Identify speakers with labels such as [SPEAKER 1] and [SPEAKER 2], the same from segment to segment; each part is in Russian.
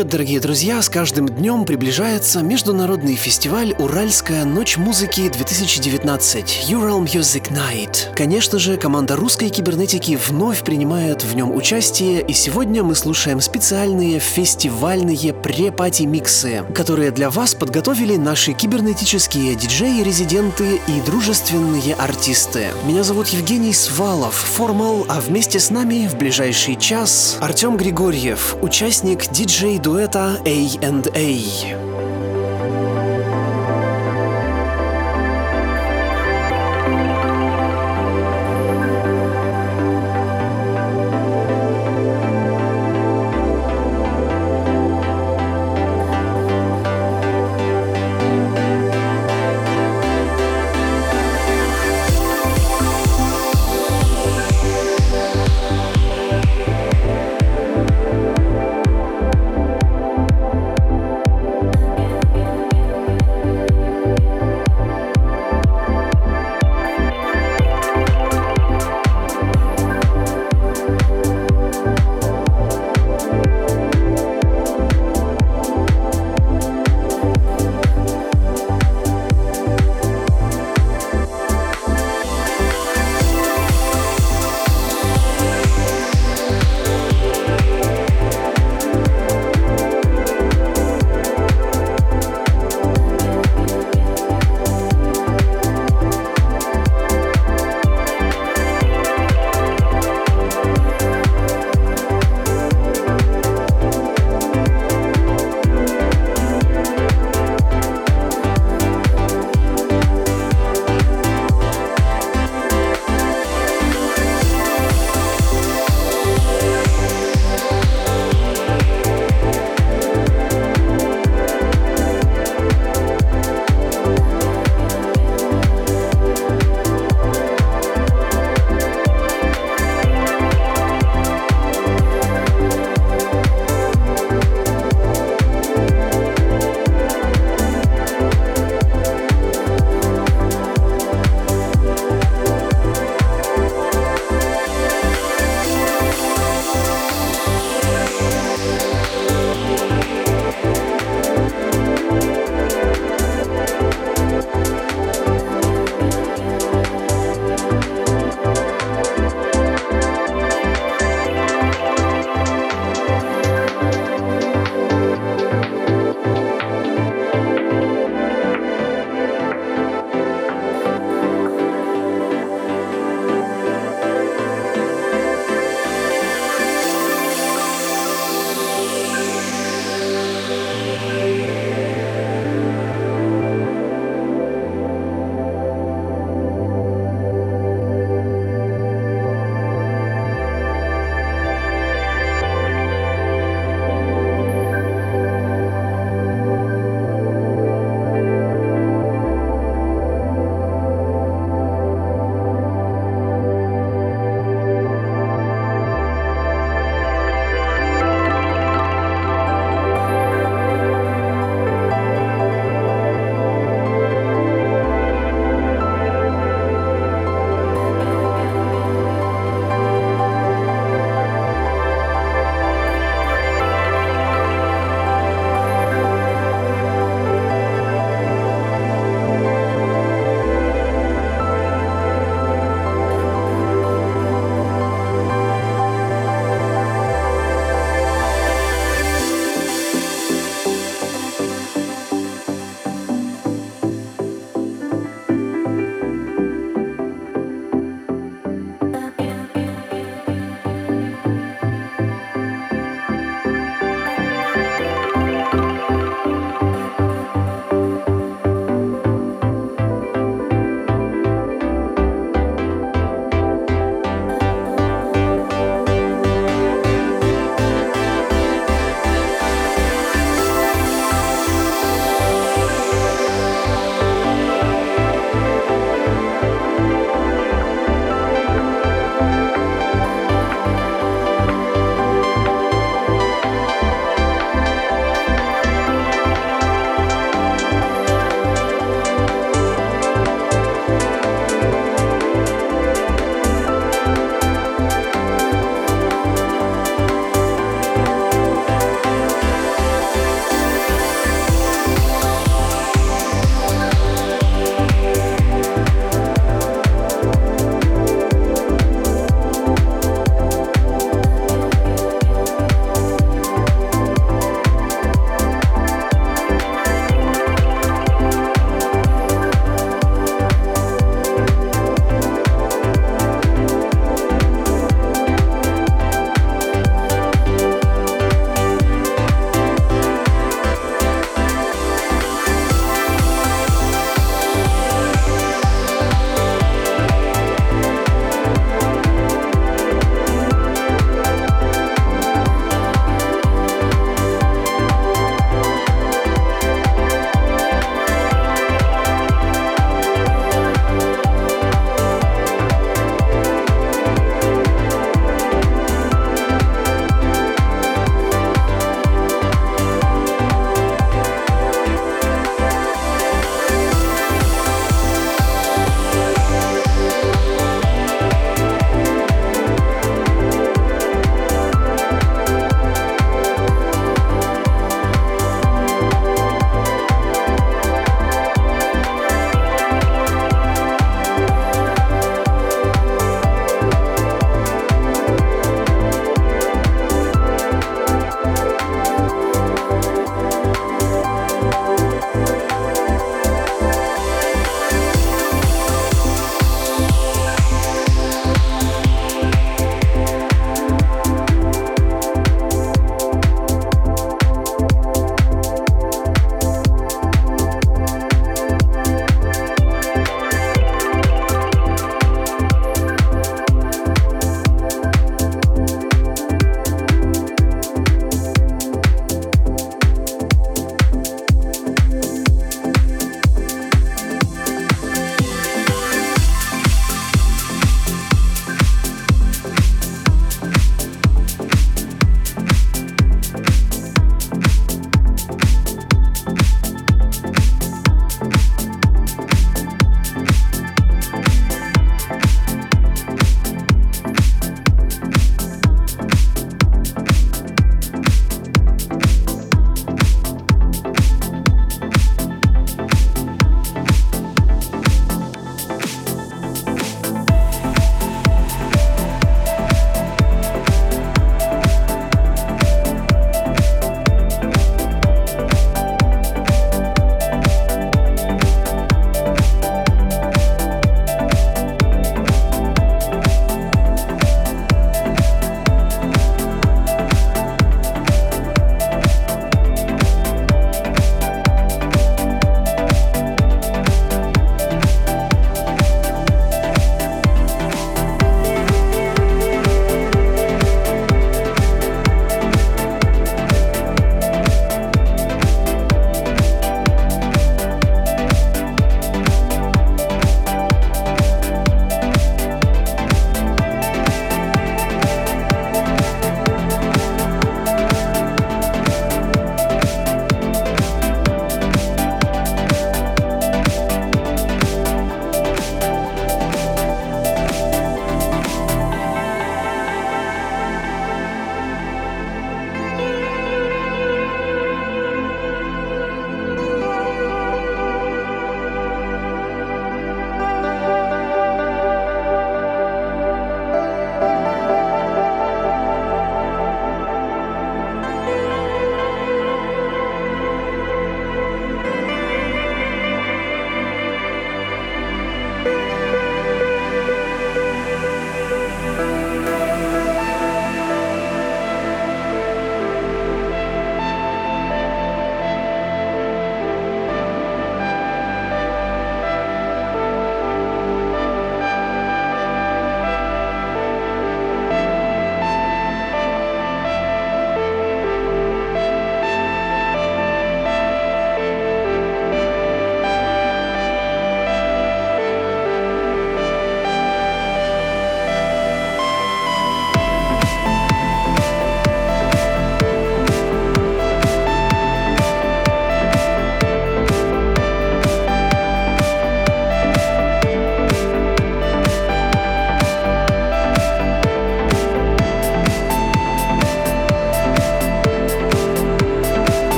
[SPEAKER 1] Привет, дорогие друзья! С каждым днем приближается международный фестиваль «Уральская ночь музыки-2019» Ural Music Night. Конечно же, команда русской кибернетики вновь принимает в нем участие, и сегодня мы слушаем специальные фестивальные препати-миксы, которые для вас подготовили наши кибернетические диджеи-резиденты и дружественные артисты. Меня зовут Евгений Свалов, формал, а вместе с нами в ближайший час Артем Григорьев, участник диджей
[SPEAKER 2] A and A.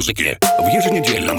[SPEAKER 2] и значимом в российской